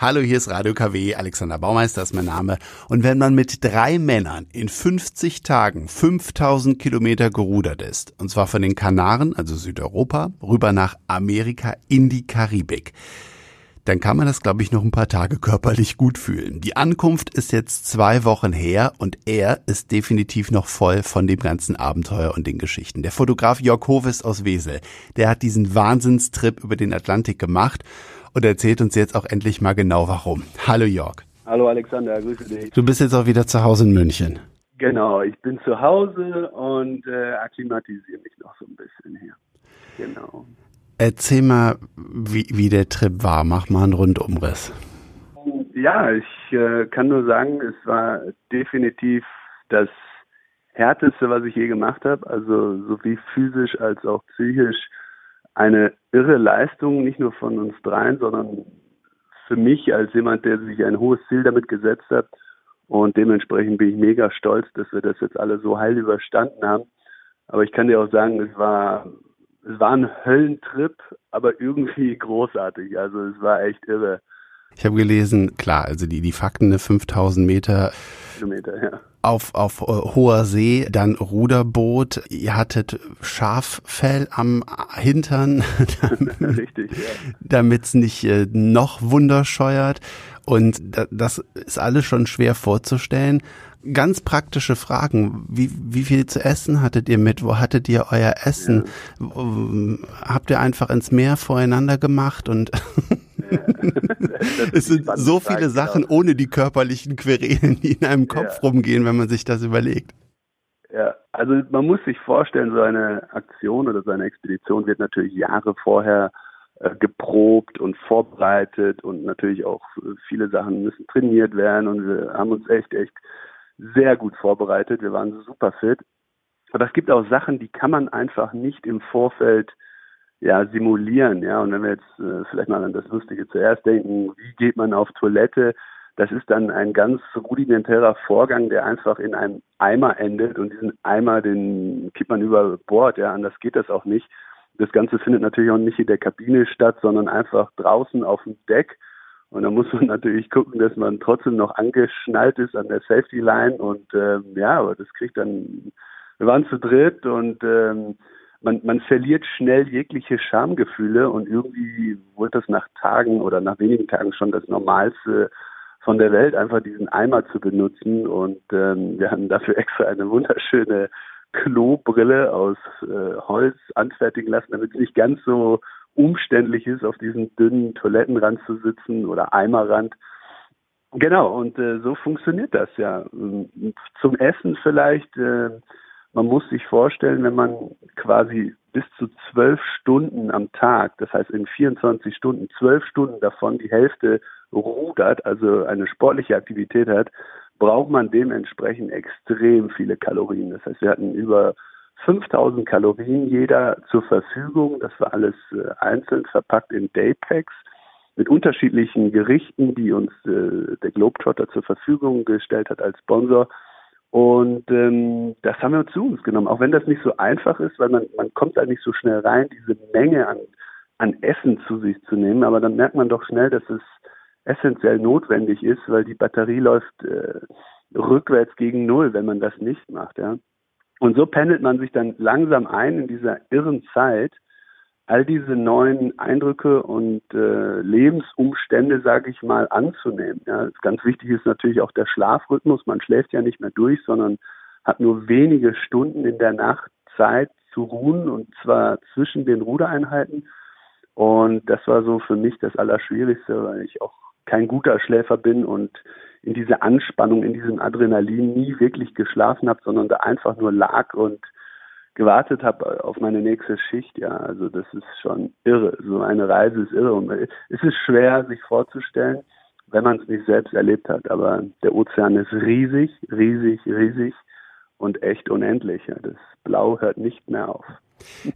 Hallo, hier ist Radio KW, Alexander Baumeister ist mein Name. Und wenn man mit drei Männern in 50 Tagen 5000 Kilometer gerudert ist, und zwar von den Kanaren, also Südeuropa, rüber nach Amerika in die Karibik, dann kann man das, glaube ich, noch ein paar Tage körperlich gut fühlen. Die Ankunft ist jetzt zwei Wochen her und er ist definitiv noch voll von dem ganzen Abenteuer und den Geschichten. Der Fotograf Jörg Hovis aus Wesel, der hat diesen Wahnsinnstrip über den Atlantik gemacht und erzählt uns jetzt auch endlich mal genau warum. Hallo Jörg. Hallo Alexander, grüße dich. Du bist jetzt auch wieder zu Hause in München. Genau, ich bin zu Hause und äh, akklimatisiere mich noch so ein bisschen hier. Genau. Erzähl mal, wie, wie der Trip war. Mach mal einen Rundumriss. Ja, ich äh, kann nur sagen, es war definitiv das härteste, was ich je gemacht habe. Also sowie physisch als auch psychisch eine irre Leistung, nicht nur von uns dreien, sondern für mich als jemand, der sich ein hohes Ziel damit gesetzt hat. Und dementsprechend bin ich mega stolz, dass wir das jetzt alle so heil überstanden haben. Aber ich kann dir auch sagen, es war, es war ein Höllentrip, aber irgendwie großartig. Also es war echt irre. Ich habe gelesen, klar, also die, die Fakten, 5000 ne, Meter. Kilometer, ja auf, auf äh, hoher See, dann Ruderboot, ihr hattet Schaffell am Hintern, damit es nicht äh, noch wunderscheuert. Und das ist alles schon schwer vorzustellen. Ganz praktische Fragen. Wie, wie viel zu essen hattet ihr mit? Wo hattet ihr euer Essen? Ja. Habt ihr einfach ins Meer voreinander gemacht und es sind so viele Sachen genau. ohne die körperlichen Querelen, die in einem Kopf ja. rumgehen, wenn man sich das überlegt. Ja, also man muss sich vorstellen, so eine Aktion oder so eine Expedition wird natürlich Jahre vorher äh, geprobt und vorbereitet und natürlich auch viele Sachen müssen trainiert werden und wir haben uns echt, echt sehr gut vorbereitet. Wir waren super fit. Aber es gibt auch Sachen, die kann man einfach nicht im Vorfeld ja, simulieren, ja. Und wenn wir jetzt äh, vielleicht mal an das Lustige zuerst denken, wie geht man auf Toilette? Das ist dann ein ganz rudimentärer Vorgang, der einfach in einem Eimer endet und diesen Eimer, den kippt man über Bord, ja, anders geht das auch nicht. Das Ganze findet natürlich auch nicht in der Kabine statt, sondern einfach draußen auf dem Deck. Und da muss man natürlich gucken, dass man trotzdem noch angeschnallt ist an der Safety Line und ähm, ja, aber das kriegt dann, wir waren zu dritt und ähm, man, man verliert schnell jegliche Schamgefühle und irgendwie wurde das nach Tagen oder nach wenigen Tagen schon das Normalste von der Welt, einfach diesen Eimer zu benutzen. Und ähm, wir haben dafür extra eine wunderschöne Klobrille aus äh, Holz anfertigen lassen, damit es nicht ganz so umständlich ist, auf diesen dünnen Toilettenrand zu sitzen oder Eimerrand. Genau, und äh, so funktioniert das ja. Zum Essen vielleicht. Äh, man muss sich vorstellen, wenn man quasi bis zu zwölf Stunden am Tag, das heißt in 24 Stunden, zwölf Stunden davon die Hälfte rudert, also eine sportliche Aktivität hat, braucht man dementsprechend extrem viele Kalorien. Das heißt, wir hatten über 5000 Kalorien jeder zur Verfügung. Das war alles äh, einzeln verpackt in Daypacks mit unterschiedlichen Gerichten, die uns äh, der Globetrotter zur Verfügung gestellt hat als Sponsor. Und ähm, das haben wir zu uns genommen, auch wenn das nicht so einfach ist, weil man, man kommt da nicht so schnell rein, diese Menge an, an Essen zu sich zu nehmen. Aber dann merkt man doch schnell, dass es essentiell notwendig ist, weil die Batterie läuft äh, rückwärts gegen Null, wenn man das nicht macht. Ja. Und so pendelt man sich dann langsam ein in dieser irren Zeit all diese neuen Eindrücke und äh, Lebensumstände, sage ich mal, anzunehmen. Ja, ganz wichtig ist natürlich auch der Schlafrhythmus. Man schläft ja nicht mehr durch, sondern hat nur wenige Stunden in der Nacht Zeit zu ruhen und zwar zwischen den Rudereinheiten. Und das war so für mich das Allerschwierigste, weil ich auch kein guter Schläfer bin und in diese Anspannung, in diesem Adrenalin nie wirklich geschlafen habe, sondern da einfach nur lag und gewartet habe auf meine nächste Schicht, ja, also das ist schon irre. So eine Reise ist irre und es ist schwer, sich vorzustellen, wenn man es nicht selbst erlebt hat. Aber der Ozean ist riesig, riesig, riesig und echt unendlich. Ja. Das Blau hört nicht mehr auf.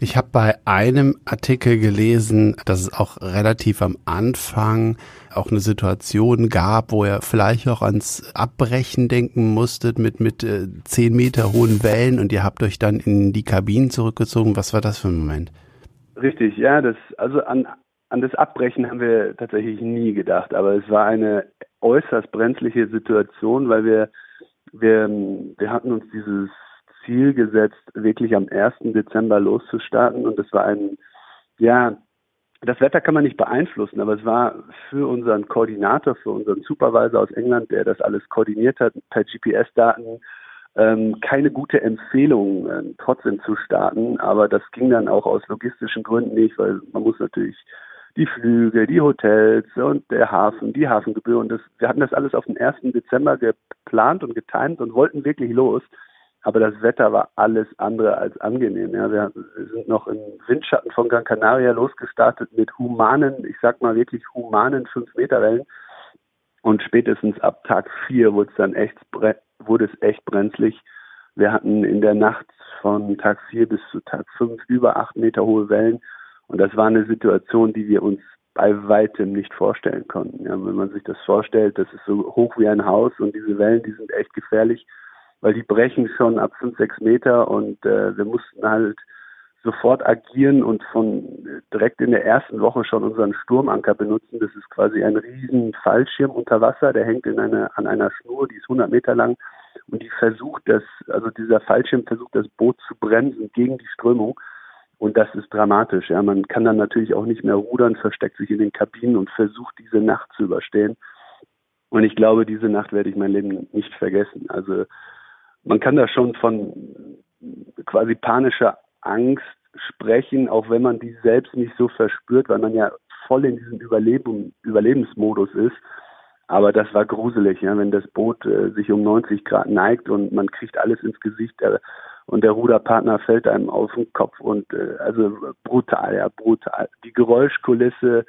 Ich habe bei einem Artikel gelesen, dass es auch relativ am Anfang auch eine Situation gab, wo ihr vielleicht auch ans Abbrechen denken musstet mit mit äh, zehn Meter hohen Wellen und ihr habt euch dann in die Kabinen zurückgezogen. Was war das für ein Moment? Richtig, ja, das also an an das Abbrechen haben wir tatsächlich nie gedacht, aber es war eine äußerst brenzliche Situation, weil wir, wir, wir hatten uns dieses Ziel gesetzt, wirklich am 1. Dezember loszustarten und es war ein, ja, das Wetter kann man nicht beeinflussen, aber es war für unseren Koordinator, für unseren Supervisor aus England, der das alles koordiniert hat, per GPS-Daten, ähm, keine gute Empfehlung, äh, trotzdem zu starten. Aber das ging dann auch aus logistischen Gründen nicht, weil man muss natürlich die Flüge, die Hotels und der Hafen, die Hafengebühr und das, wir hatten das alles auf den 1. Dezember geplant und getimt und wollten wirklich los. Aber das Wetter war alles andere als angenehm. Ja, wir sind noch im Windschatten von Gran Canaria losgestartet mit humanen, ich sag mal wirklich humanen 5-Meter-Wellen. Und spätestens ab Tag 4 wurde es dann echt, wurde es echt brenzlig. Wir hatten in der Nacht von Tag 4 bis zu Tag 5 über 8 Meter hohe Wellen. Und das war eine Situation, die wir uns bei weitem nicht vorstellen konnten. Ja, wenn man sich das vorstellt, das ist so hoch wie ein Haus und diese Wellen, die sind echt gefährlich weil die brechen schon ab fünf, sechs Meter und äh, wir mussten halt sofort agieren und von direkt in der ersten Woche schon unseren Sturmanker benutzen. Das ist quasi ein riesen Fallschirm unter Wasser, der hängt in eine, an einer Schnur, die ist 100 Meter lang und die versucht das, also dieser Fallschirm versucht das Boot zu bremsen gegen die Strömung und das ist dramatisch. Ja, man kann dann natürlich auch nicht mehr rudern, versteckt sich in den Kabinen und versucht diese Nacht zu überstehen. Und ich glaube, diese Nacht werde ich mein Leben nicht vergessen. Also man kann da schon von quasi panischer Angst sprechen, auch wenn man die selbst nicht so verspürt, weil man ja voll in diesem Überleben, Überlebensmodus ist. Aber das war gruselig, ja, wenn das Boot äh, sich um 90 Grad neigt und man kriegt alles ins Gesicht äh, und der Ruderpartner fällt einem auf den Kopf und äh, also brutal, ja, brutal. Die Geräuschkulisse,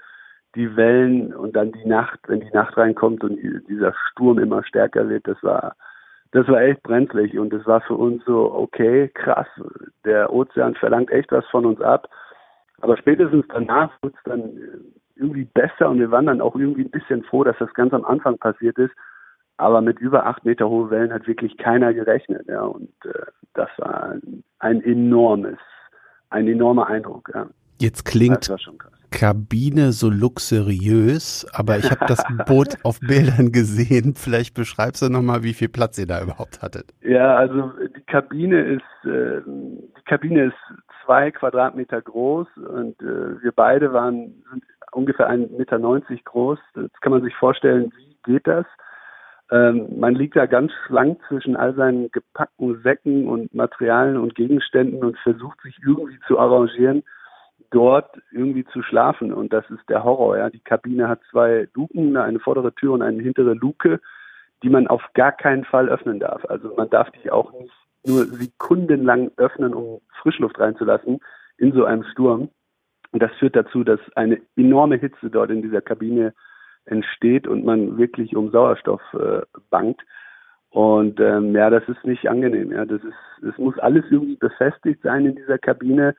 die Wellen und dann die Nacht, wenn die Nacht reinkommt und dieser Sturm immer stärker wird, das war das war echt brenzlig und es war für uns so, okay, krass, der Ozean verlangt echt was von uns ab. Aber spätestens danach wurde es dann irgendwie besser und wir waren dann auch irgendwie ein bisschen froh, dass das ganz am Anfang passiert ist. Aber mit über acht Meter hohe Wellen hat wirklich keiner gerechnet. Ja, und äh, das war ein, ein enormes, ein enormer Eindruck. Ja. Jetzt klingt Kabine so luxuriös, aber ich habe das Boot auf Bildern gesehen. Vielleicht beschreibst du nochmal, wie viel Platz ihr da überhaupt hattet. Ja, also die Kabine ist äh, die Kabine ist zwei Quadratmeter groß und äh, wir beide waren sind ungefähr 1,90 Meter groß. Jetzt kann man sich vorstellen, wie geht das? Ähm, man liegt da ganz schlank zwischen all seinen gepackten Säcken und Materialien und Gegenständen und versucht sich irgendwie zu arrangieren dort irgendwie zu schlafen. Und das ist der Horror. Ja. Die Kabine hat zwei Luken, eine vordere Tür und eine hintere Luke, die man auf gar keinen Fall öffnen darf. Also man darf die auch nicht nur sekundenlang öffnen, um Frischluft reinzulassen in so einem Sturm. Und das führt dazu, dass eine enorme Hitze dort in dieser Kabine entsteht und man wirklich um Sauerstoff äh, bangt. Und ähm, ja, das ist nicht angenehm. Ja, das ist, es muss alles irgendwie befestigt sein in dieser Kabine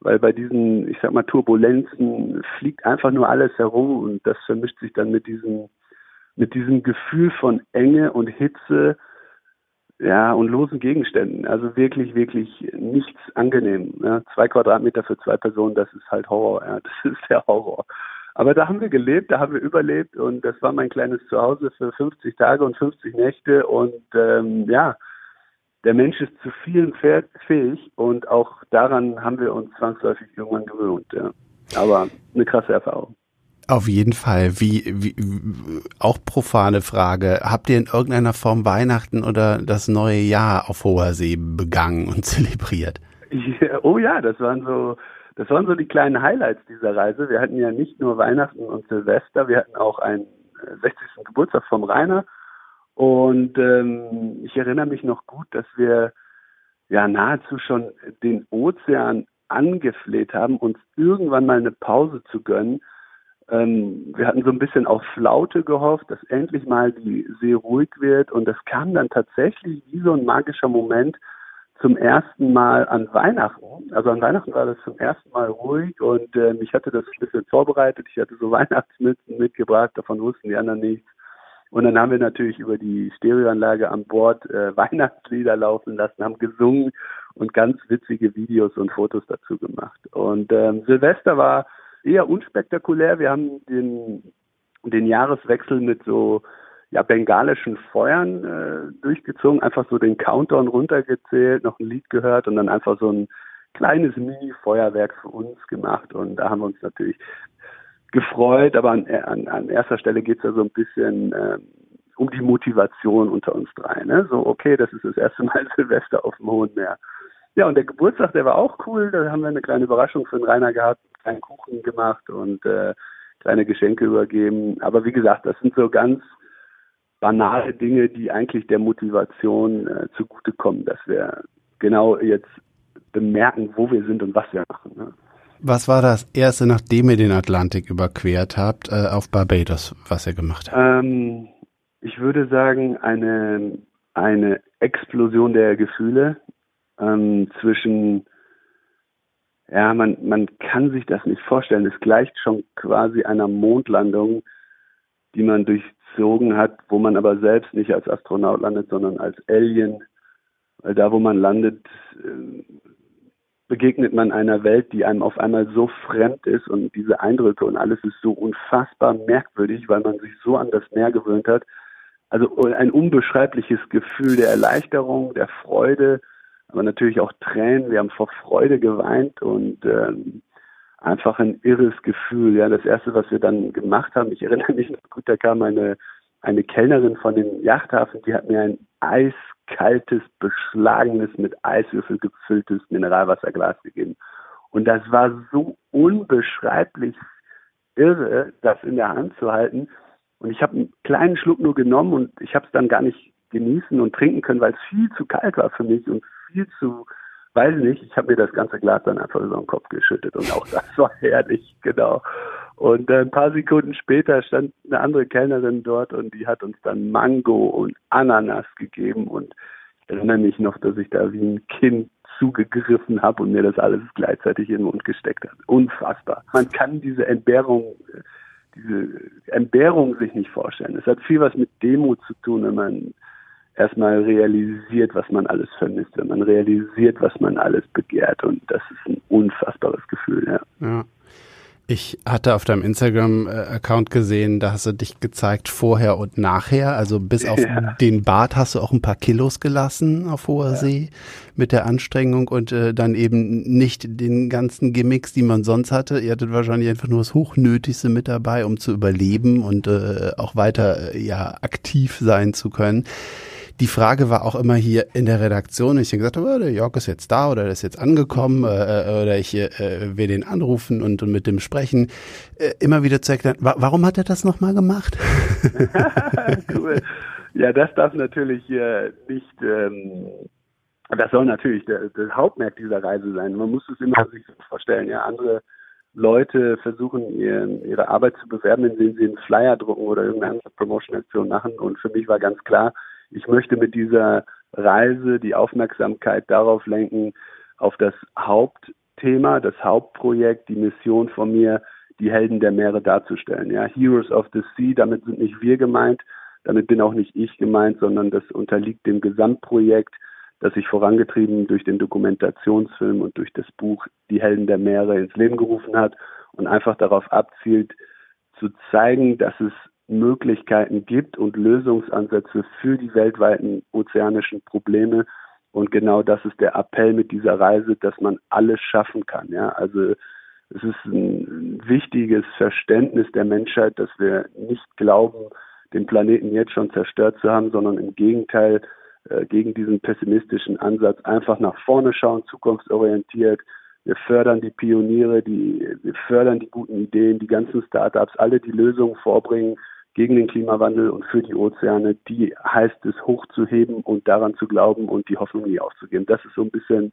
weil bei diesen, ich sag mal, Turbulenzen fliegt einfach nur alles herum und das vermischt sich dann mit diesem, mit diesem Gefühl von Enge und Hitze, ja, und losen Gegenständen. Also wirklich, wirklich nichts angenehm. Ja. Zwei Quadratmeter für zwei Personen, das ist halt Horror, ja. Das ist der Horror. Aber da haben wir gelebt, da haben wir überlebt und das war mein kleines Zuhause für 50 Tage und 50 Nächte und ähm, ja, der Mensch ist zu vielen fähig und auch daran haben wir uns zwangsläufig irgendwann gewöhnt. Ja. Aber eine krasse Erfahrung. Auf jeden Fall. Wie, wie, auch profane Frage. Habt ihr in irgendeiner Form Weihnachten oder das neue Jahr auf hoher See begangen und zelebriert? Ja, oh ja, das waren so, das waren so die kleinen Highlights dieser Reise. Wir hatten ja nicht nur Weihnachten und Silvester, wir hatten auch einen 60. Äh, Geburtstag vom Rainer und ähm, ich erinnere mich noch gut, dass wir ja nahezu schon den Ozean angefleht haben, uns irgendwann mal eine Pause zu gönnen. Ähm, wir hatten so ein bisschen auf Flaute gehofft, dass endlich mal die See ruhig wird. Und das kam dann tatsächlich wie so ein magischer Moment zum ersten Mal an Weihnachten. Also an Weihnachten war das zum ersten Mal ruhig und äh, ich hatte das ein bisschen vorbereitet. Ich hatte so Weihnachtsmützen mitgebracht, davon wussten die anderen nichts. Und dann haben wir natürlich über die Stereoanlage an Bord äh, Weihnachtslieder laufen lassen, haben gesungen und ganz witzige Videos und Fotos dazu gemacht. Und ähm, Silvester war eher unspektakulär. Wir haben den, den Jahreswechsel mit so ja, bengalischen Feuern äh, durchgezogen, einfach so den Countdown runtergezählt, noch ein Lied gehört und dann einfach so ein kleines Mini-Feuerwerk für uns gemacht. Und da haben wir uns natürlich gefreut, aber an, an, an erster Stelle geht es ja so ein bisschen äh, um die Motivation unter uns drei. Ne? So, okay, das ist das erste Mal Silvester auf dem Hohen Meer. Ja, und der Geburtstag, der war auch cool. Da haben wir eine kleine Überraschung für den Rainer gehabt, einen kleinen Kuchen gemacht und äh, kleine Geschenke übergeben. Aber wie gesagt, das sind so ganz banale Dinge, die eigentlich der Motivation äh, zugutekommen, dass wir genau jetzt bemerken, wo wir sind und was wir machen. Ne? Was war das erste, nachdem ihr den Atlantik überquert habt, äh, auf Barbados, was ihr gemacht habt? Ähm, ich würde sagen, eine, eine Explosion der Gefühle ähm, zwischen, ja, man, man kann sich das nicht vorstellen. Es gleicht schon quasi einer Mondlandung, die man durchzogen hat, wo man aber selbst nicht als Astronaut landet, sondern als Alien. Weil da, wo man landet, äh, begegnet man einer Welt, die einem auf einmal so fremd ist und diese Eindrücke und alles ist so unfassbar merkwürdig, weil man sich so an das Meer gewöhnt hat. Also ein unbeschreibliches Gefühl der Erleichterung, der Freude, aber natürlich auch Tränen. Wir haben vor Freude geweint und ähm, einfach ein irres Gefühl. Ja, das erste, was wir dann gemacht haben, ich erinnere mich noch gut, da kam eine eine Kellnerin von dem Yachthafen, die hat mir ein eiskaltes, beschlagenes, mit Eiswürfel gefülltes Mineralwasserglas gegeben. Und das war so unbeschreiblich irre, das in der Hand zu halten. Und ich habe einen kleinen Schluck nur genommen und ich habe es dann gar nicht genießen und trinken können, weil es viel zu kalt war für mich und viel zu, weiß nicht, ich habe mir das ganze Glas dann einfach über den Kopf geschüttet und auch das war herrlich, genau. Und äh, ein paar Sekunden später stand eine andere Kellnerin dort und die hat uns dann Mango und Ananas gegeben. Und ich erinnere mich noch, dass ich da wie ein Kind zugegriffen habe und mir das alles gleichzeitig in den Mund gesteckt hat. Unfassbar. Man kann diese Entbehrung, diese Entbehrung sich nicht vorstellen. Es hat viel was mit Demut zu tun, wenn man erstmal realisiert, was man alles vermisst, wenn man realisiert, was man alles begehrt. Und das ist ein unfassbares Gefühl, ja. ja. Ich hatte auf deinem Instagram-Account gesehen, da hast du dich gezeigt vorher und nachher. Also bis auf ja. den Bart hast du auch ein paar Kilos gelassen auf hoher ja. See mit der Anstrengung und äh, dann eben nicht den ganzen Gimmicks, die man sonst hatte. Ihr hattet wahrscheinlich einfach nur das Hochnötigste mit dabei, um zu überleben und äh, auch weiter äh, ja aktiv sein zu können die Frage war auch immer hier in der Redaktion, ich gesagt habe, oh, der Jörg ist jetzt da oder der ist jetzt angekommen äh, äh oder ich äh, will den anrufen und, und mit dem sprechen, äh, immer wieder zu erklären, wa warum hat er das nochmal gemacht? cool. Ja, das darf natürlich äh, nicht, ähm, das soll natürlich der, der Hauptmerk dieser Reise sein. Man muss es immer sich vorstellen, ja, andere Leute versuchen, ihr, ihre Arbeit zu bewerben, indem sie einen Flyer drucken oder irgendeine andere Promotion-Aktion machen. Und für mich war ganz klar, ich möchte mit dieser Reise die Aufmerksamkeit darauf lenken, auf das Hauptthema, das Hauptprojekt, die Mission von mir, die Helden der Meere darzustellen. Ja, Heroes of the Sea, damit sind nicht wir gemeint, damit bin auch nicht ich gemeint, sondern das unterliegt dem Gesamtprojekt, das sich vorangetrieben durch den Dokumentationsfilm und durch das Buch Die Helden der Meere ins Leben gerufen hat und einfach darauf abzielt, zu zeigen, dass es Möglichkeiten gibt und Lösungsansätze für die weltweiten ozeanischen Probleme. Und genau das ist der Appell mit dieser Reise, dass man alles schaffen kann. Ja, also es ist ein wichtiges Verständnis der Menschheit, dass wir nicht glauben, den Planeten jetzt schon zerstört zu haben, sondern im Gegenteil äh, gegen diesen pessimistischen Ansatz einfach nach vorne schauen, zukunftsorientiert. Wir fördern die Pioniere, die, wir fördern die guten Ideen, die ganzen Startups, alle die Lösungen vorbringen, gegen den Klimawandel und für die Ozeane, die heißt es hochzuheben und daran zu glauben und die Hoffnung nie aufzugeben. Das ist so ein bisschen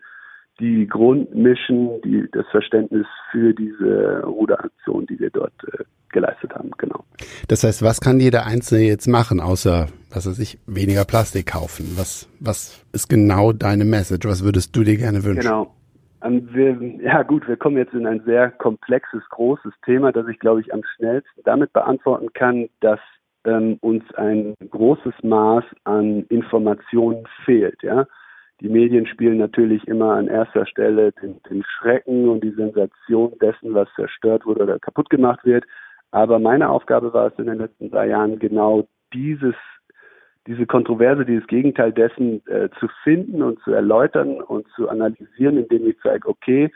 die Grundmission, die, das Verständnis für diese Ruderaktion, die wir dort äh, geleistet haben, genau. Das heißt, was kann jeder Einzelne jetzt machen, außer, was weiß ich, weniger Plastik kaufen? Was, was ist genau deine Message? Was würdest du dir gerne wünschen? Genau. Ähm, wir, ja gut, wir kommen jetzt in ein sehr komplexes, großes Thema, das ich, glaube ich, am schnellsten damit beantworten kann, dass ähm, uns ein großes Maß an Informationen fehlt. Ja? Die Medien spielen natürlich immer an erster Stelle den, den Schrecken und die Sensation dessen, was zerstört wurde oder kaputt gemacht wird. Aber meine Aufgabe war es in den letzten drei Jahren genau dieses diese Kontroverse, dieses Gegenteil dessen äh, zu finden und zu erläutern und zu analysieren, indem ich zeige, okay,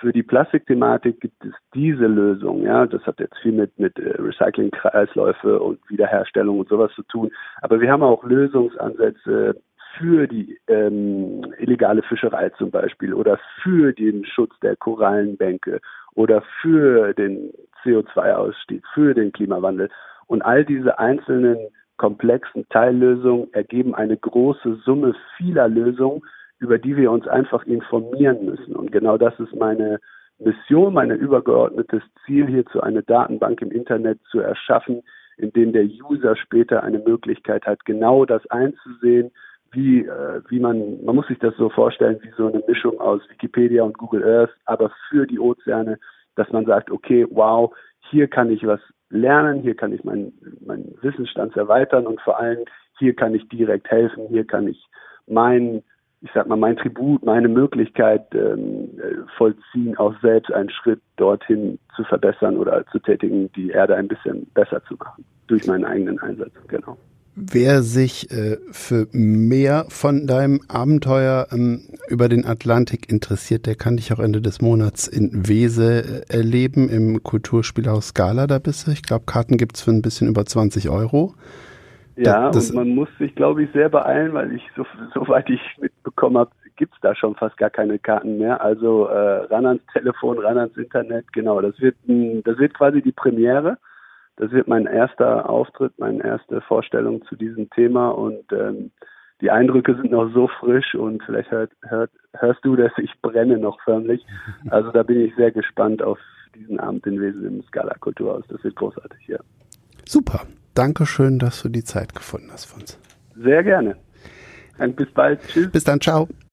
für die Plastikthematik gibt es diese Lösung. Ja, das hat jetzt viel mit mit äh, Recyclingkreisläufe und Wiederherstellung und sowas zu tun. Aber wir haben auch Lösungsansätze für die ähm, illegale Fischerei zum Beispiel oder für den Schutz der Korallenbänke oder für den CO2-Ausstieg, für den Klimawandel. Und all diese einzelnen komplexen Teillösungen ergeben eine große Summe vieler Lösungen, über die wir uns einfach informieren müssen. Und genau das ist meine Mission, mein übergeordnetes Ziel, hierzu eine Datenbank im Internet zu erschaffen, in dem der User später eine Möglichkeit hat, genau das einzusehen, wie, äh, wie man, man muss sich das so vorstellen, wie so eine Mischung aus Wikipedia und Google Earth, aber für die Ozeane, dass man sagt, okay, wow, hier kann ich was lernen, hier kann ich meinen mein Wissensstand erweitern und vor allem hier kann ich direkt helfen, hier kann ich mein, ich sag mal, mein Tribut, meine Möglichkeit ähm, vollziehen, auch selbst einen Schritt dorthin zu verbessern oder zu tätigen, die Erde ein bisschen besser zu machen durch meinen eigenen Einsatz, genau. Wer sich äh, für mehr von deinem Abenteuer ähm, über den Atlantik interessiert, der kann dich auch Ende des Monats in Wese äh, erleben im Kulturspielhaus Scala. Da bist du. Ich glaube, Karten gibt's für ein bisschen über 20 Euro. Ja, das, und man muss sich, glaube ich, sehr beeilen, weil ich, so, soweit ich mitbekommen habe, gibt's da schon fast gar keine Karten mehr. Also äh, ran ans Telefon, ran ans Internet, genau. Das wird, das wird quasi die Premiere. Das wird mein erster Auftritt, meine erste Vorstellung zu diesem Thema und ähm, die Eindrücke sind noch so frisch und vielleicht hört, hört, hörst du, dass ich brenne noch förmlich. Also da bin ich sehr gespannt auf diesen Abend in Wesen im Scala Kulturhaus. Das wird großartig, ja. Super. Dankeschön, dass du die Zeit gefunden hast für uns. Sehr gerne. Und bis bald. Tschüss. Bis dann. Ciao.